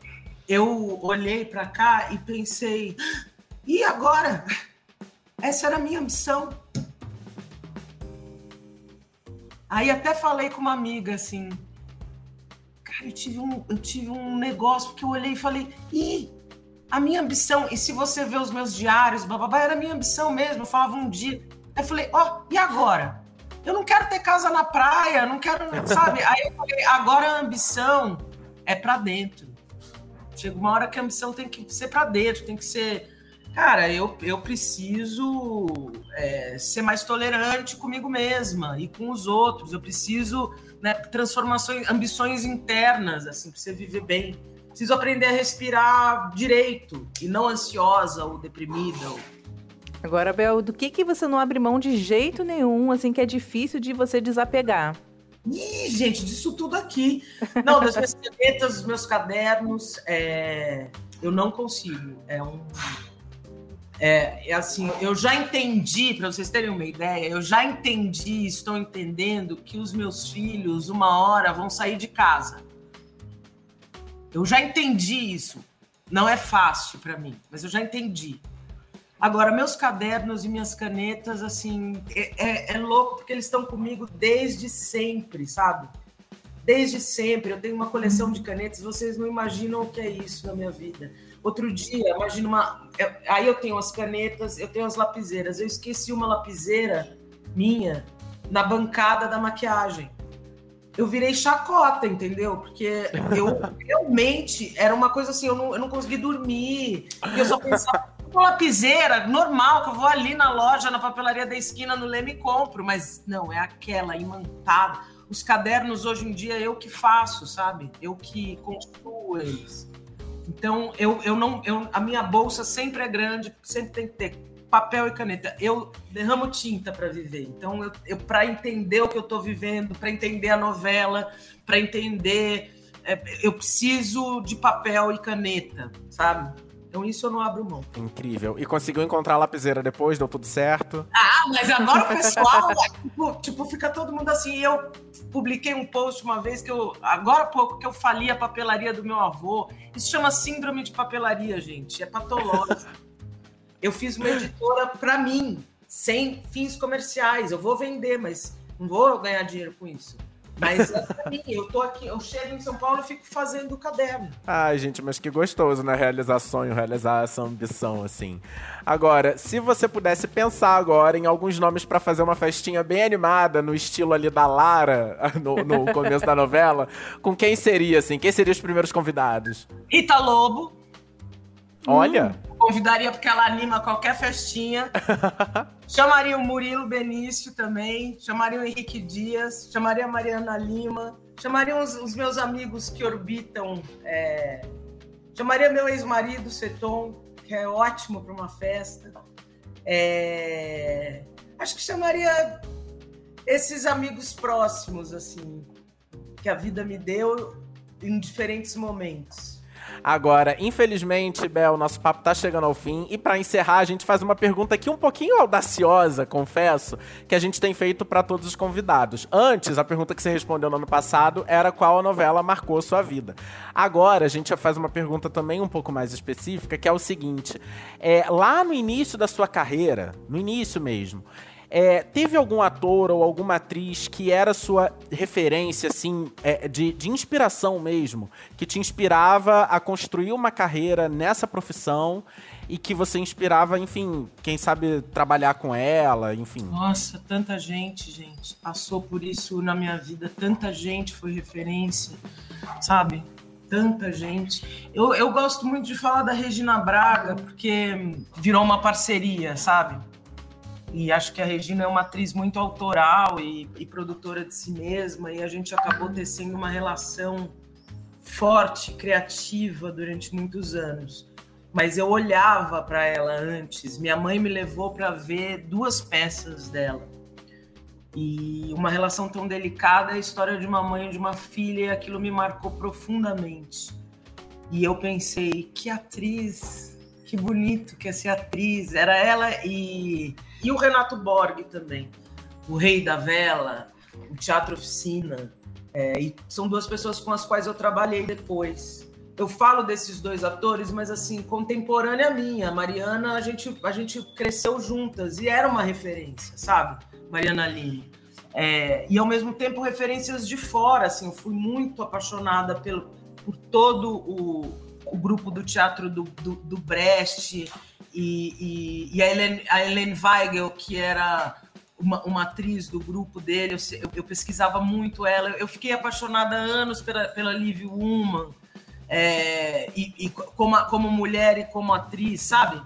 eu olhei para cá e pensei, e agora? Essa era a minha missão. Aí até falei com uma amiga assim, cara, eu tive um, eu tive um negócio que eu olhei e falei, ih, a minha ambição, e se você ver os meus diários, bababá, era a minha ambição mesmo, eu falava um dia. Eu falei, ó, oh, e agora? Eu não quero ter casa na praia, não quero, sabe? Aí eu falei, agora a ambição é para dentro. Chega uma hora que a ambição tem que ser para dentro, tem que ser. Cara, eu, eu preciso é, ser mais tolerante comigo mesma e com os outros. Eu preciso né, transformações, ambições internas, assim, para você viver bem preciso aprender a respirar direito e não ansiosa ou deprimida. Ou... Agora, Bel, do que, que você não abre mão de jeito nenhum, assim, que é difícil de você desapegar? Ih, gente, disso tudo aqui. Não, das minhas canetas, dos meus cadernos, é... eu não consigo. É um. É, é assim, eu já entendi, para vocês terem uma ideia, eu já entendi, estou entendendo que os meus filhos, uma hora, vão sair de casa. Eu já entendi isso. Não é fácil para mim, mas eu já entendi. Agora, meus cadernos e minhas canetas, assim, é, é, é louco porque eles estão comigo desde sempre, sabe? Desde sempre. Eu tenho uma coleção de canetas, vocês não imaginam o que é isso na minha vida. Outro dia, imagina uma. Aí eu tenho as canetas, eu tenho as lapiseiras. Eu esqueci uma lapiseira minha na bancada da maquiagem eu virei chacota, entendeu? Porque eu realmente era uma coisa assim, eu não, eu não consegui dormir. E eu só pensava, uma lapiseira normal, que eu vou ali na loja, na papelaria da esquina, no Leme e compro. Mas não, é aquela imantada. Os cadernos hoje em dia eu que faço, sabe? Eu que construo eles. Então, eu, eu não. Eu, a minha bolsa sempre é grande, sempre tem que ter papel e caneta. Eu derramo tinta para viver. Então, eu, eu para entender o que eu estou vivendo, para entender a novela, para entender é, eu preciso de papel e caneta, sabe? Então isso eu não abro mão. Incrível. E conseguiu encontrar a lapiseira depois? Deu tudo certo? Ah, mas agora o pessoal, tipo, tipo, fica todo mundo assim. Eu publiquei um post uma vez que eu, agora há pouco, que eu fali a papelaria do meu avô. Isso chama síndrome de papelaria, gente. É patológico. eu fiz uma editora para mim, sem fins comerciais. Eu vou vender, mas não vou ganhar dinheiro com isso. Mas é pra mim, eu tô aqui, eu chego em São Paulo e fico fazendo o caderno. Ai, gente, mas que gostoso, né? Realizar sonho, realizar essa ambição, assim. Agora, se você pudesse pensar agora em alguns nomes para fazer uma festinha bem animada, no estilo ali da Lara, no, no começo da novela, com quem seria, assim? Quem seriam os primeiros convidados? Rita Lobo. Olha. Hum, convidaria porque ela anima qualquer festinha. chamaria o Murilo Benício também. Chamaria o Henrique Dias. Chamaria a Mariana Lima. Chamaria os, os meus amigos que orbitam. É... Chamaria meu ex-marido, Seton, que é ótimo para uma festa. É... Acho que chamaria esses amigos próximos, assim, que a vida me deu em diferentes momentos. Agora, infelizmente, Bel, nosso papo tá chegando ao fim. E para encerrar, a gente faz uma pergunta aqui um pouquinho audaciosa, confesso, que a gente tem feito para todos os convidados. Antes, a pergunta que você respondeu no ano passado era qual a novela marcou sua vida. Agora, a gente faz uma pergunta também um pouco mais específica, que é o seguinte: é, lá no início da sua carreira, no início mesmo, é, teve algum ator ou alguma atriz que era sua referência, assim, é, de, de inspiração mesmo, que te inspirava a construir uma carreira nessa profissão e que você inspirava, enfim, quem sabe trabalhar com ela, enfim. Nossa, tanta gente, gente, passou por isso na minha vida, tanta gente foi referência, sabe? Tanta gente. Eu, eu gosto muito de falar da Regina Braga, porque virou uma parceria, sabe? E acho que a Regina é uma atriz muito autoral e, e produtora de si mesma, e a gente acabou tecendo uma relação forte, criativa durante muitos anos. Mas eu olhava para ela antes. Minha mãe me levou para ver duas peças dela. E uma relação tão delicada é a história de uma mãe e de uma filha, e aquilo me marcou profundamente. E eu pensei, que atriz, que bonito que é ser atriz. Era ela e e o Renato Borg também, o Rei da Vela, o Teatro Oficina. É, e são duas pessoas com as quais eu trabalhei depois. Eu falo desses dois atores, mas assim, contemporânea minha. A Mariana, a gente, a gente cresceu juntas e era uma referência, sabe? Mariana Lima. É, e ao mesmo tempo referências de fora, assim, eu fui muito apaixonada pelo, por todo o, o grupo do teatro do, do, do Brecht, e, e, e a, Helene, a Helene Weigel, que era uma, uma, atriz do grupo dele, eu, eu, pesquisava muito ela. Eu fiquei apaixonada anos pela, pela Liv Ullmann, é, e, e como, como mulher e como atriz, sabe?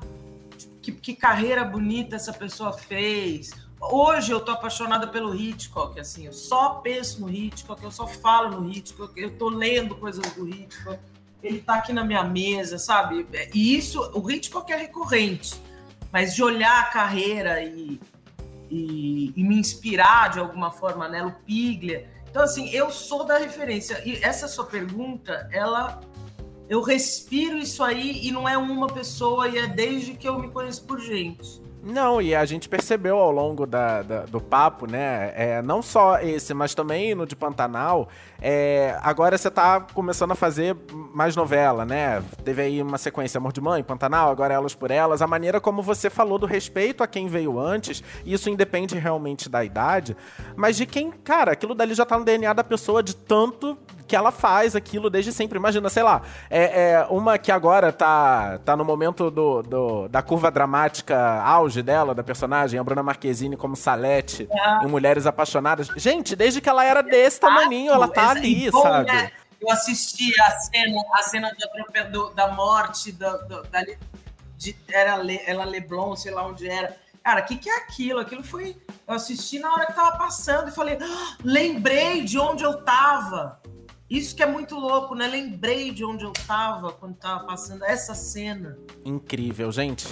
Que, que, carreira bonita essa pessoa fez. Hoje eu tô apaixonada pelo Hitchcock, assim, eu só penso no Hitchcock, eu só falo no Hitchcock, eu tô lendo coisas do Hitchcock ele tá aqui na minha mesa, sabe? E isso, o Hitchcock é recorrente, mas de olhar a carreira e, e, e me inspirar de alguma forma nela, o Piglia. Então, assim, eu sou da referência. E essa sua pergunta, ela. Eu respiro isso aí e não é uma pessoa, e é desde que eu me conheço por gente. Não, e a gente percebeu ao longo da, da, do papo, né? É, não só esse, mas também no de Pantanal. É, agora você tá começando a fazer mais novela, né? Teve aí uma sequência Amor de Mãe, Pantanal, agora Elas por Elas. A maneira como você falou do respeito a quem veio antes, isso independe realmente da idade, mas de quem, cara, aquilo dali já tá no DNA da pessoa de tanto que ela faz aquilo desde sempre. Imagina, sei lá, é, é uma que agora tá, tá no momento do, do, da curva dramática auge dela, da personagem, a Bruna Marquezine como Salete é. em Mulheres Apaixonadas. Gente, desde que ela era desse tamaninho, ela tá ali, sabe? Né? Eu assisti a cena, a cena da, do, da morte da, do, da de, era Le, ela Leblon, sei lá onde era. Cara, o que, que é aquilo? Aquilo foi. Eu assisti na hora que tava passando e falei, ah, lembrei de onde eu tava. Isso que é muito louco, né? Lembrei de onde eu tava quando tava passando essa cena. Incrível, gente.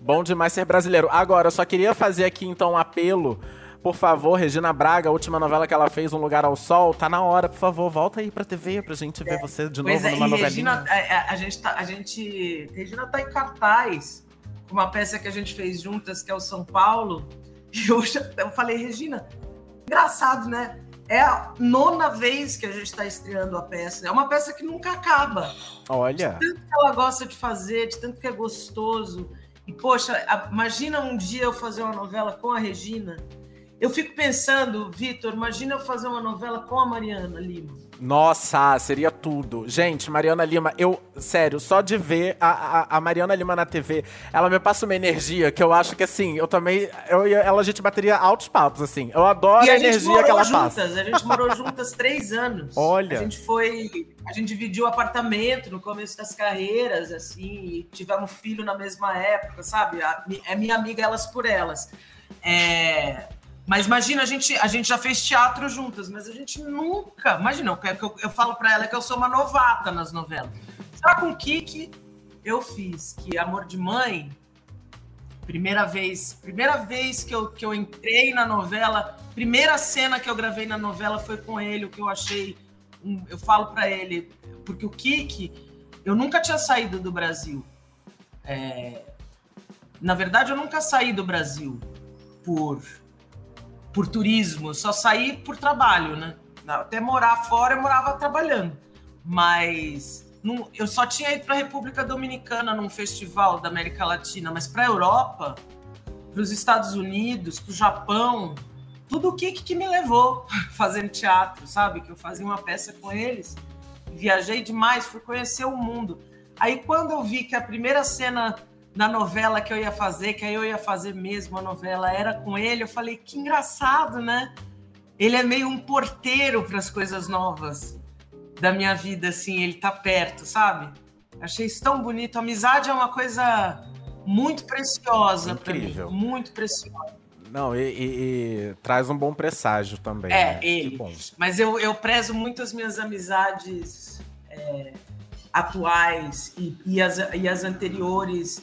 Bom demais ser brasileiro. Agora, eu só queria fazer aqui então um apelo Por favor, Regina Braga, a última novela que ela fez, Um Lugar ao Sol, tá na hora, por favor, volta aí pra TV pra gente ver você de novo é, numa e novelinha. Regina, a, a- a gente tá, a gente, Regina tá em cartaz com uma peça que a gente fez juntas, que é o São Paulo. E eu, já- eu falei, Regina, engraçado, né? É a nona vez que a gente tá estreando a peça. É uma peça que nunca acaba. Olha, tanto que ela gosta de fazer, de tanto que é gostoso. E, poxa, imagina um dia eu fazer uma novela com a Regina. Eu fico pensando, Vitor, imagina eu fazer uma novela com a Mariana Lima. Nossa, seria tudo. Gente, Mariana Lima, eu, sério, só de ver a, a, a Mariana Lima na TV, ela me passa uma energia que eu acho que, assim, eu também, eu ela, a gente bateria altos papos, assim. Eu adoro E a, a energia que ela juntas, passa. a gente morou juntas três anos. Olha. A gente foi. A gente dividiu apartamento no começo das carreiras, assim, e tivemos filho na mesma época, sabe? É minha amiga elas por elas. É, Mas imagina, a gente, a gente já fez teatro juntas, mas a gente nunca. Imagina, eu, eu, eu falo pra ela que eu sou uma novata nas novelas. Só com o Kiki eu fiz, que Amor de Mãe, primeira vez, primeira vez que eu, que eu entrei na novela, primeira cena que eu gravei na novela foi com ele, o que eu achei. um- eu falo pra ele, porque o Kiki, eu nunca tinha saído do Brasil. É, na verdade, eu nunca saí do Brasil por, por turismo, só saí por trabalho, né? Até morar fora, eu morava trabalhando. Mas não- eu só tinha ido para a República Dominicana num festival da América Latina, mas para a Europa, para os Estados Unidos, para o Japão, tudo o que que me levou fazendo teatro, sabe? Que eu fazia uma peça com eles, viajei demais, fui conhecer o mundo. Aí quando eu vi que a primeira cena na novela que eu ia fazer, que aí eu ia fazer mesmo a novela, era com ele, eu falei que engraçado, né? Ele é meio um porteiro para as coisas novas da minha vida, assim, ele tá perto, sabe? Achei isso tão bonito. A amizade é uma coisa muito preciosa para mim, muito preciosa. Não, e, e- e traz um bom presságio também. É, né? ele. Mas eu, eu prezo muito as minhas amizades é, atuais e, e, as, e as anteriores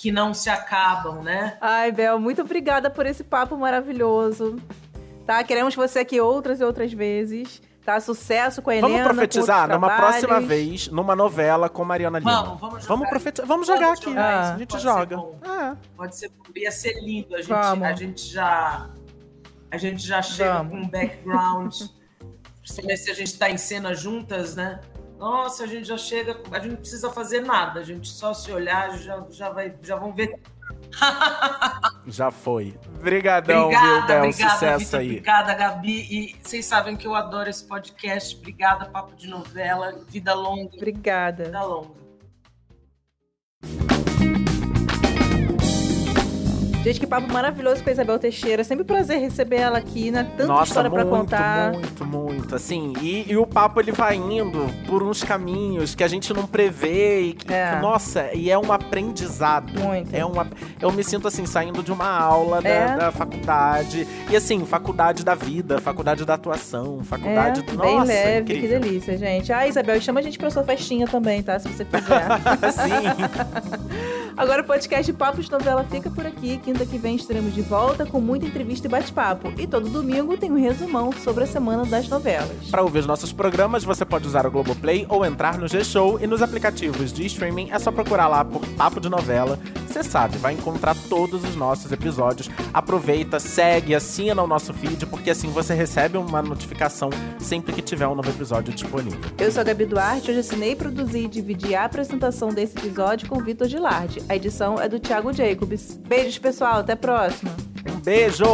que não se acabam, né? Ai, Bel, muito obrigada por esse papo maravilhoso. Tá? Queremos você aqui outras e outras vezes. Tá? Sucesso com a Helena. Vamos profetizar numa trabalhos. próxima vez, numa novela com Mariana Lima. Vamos, vamos jogar. Vamos, profeti- vamos Vamos jogar aqui. jogar isso, a gente pode ser joga. bom. É. Pode ser, ia ser lindo. A gente, Vamos. a gente já, a gente já chega Vamos. com um background. Se a gente está em cena juntas, né? Nossa, a gente já chega, a gente não precisa fazer nada, a gente só se olhar já, já vai, já vão ver. Já foi. Obrigadão, viu, obrigada, Bel? obrigada, Sucesso Vitor, aí. obrigada, Gabi. E vocês sabem que eu adoro esse podcast. Obrigada, Papo de Novela. Vida longa, Obrigada. vida longa. Gente, que papo maravilhoso com a Isabel Teixeira. Sempre um prazer receber ela aqui, né? Tanta Nossa, história pra contar. muito, muito. Assim, e, e o papo ele vai indo por uns caminhos que a gente não prevê. E que, É. Nossa, e é um aprendizado. Muito. É uma, eu me sinto assim, saindo de uma aula da, É. da faculdade. E assim, faculdade da vida, faculdade da atuação, faculdade É, do. bem Nossa, leve, que incrível. delícia, gente. Ah, Isabel, chama a gente pra sua festinha também, tá? Se você fizer. Sim. Agora o podcast Papos de Novela fica por aqui. Quinta que vem estaremos de volta com muita entrevista e bate-papo. E todo domingo tem um resumão sobre a semana das novelas. Para ouvir os nossos programas, você pode usar o Globoplay ou entrar no G-Show e nos aplicativos de streaming é só procurar lá por Papo de Novela. Você sabe, vai encontrar todos os nossos episódios. Aproveita, segue, assina o nosso feed, porque assim você recebe uma notificação sempre que tiver um novo episódio disponível. Eu sou a Gabi Duarte, hoje assinei, produzi e dividi a apresentação desse episódio com Vitor Gilardi. A edição é do Thiago Jacobs. Beijos, pessoal, até a próxima. Beijo!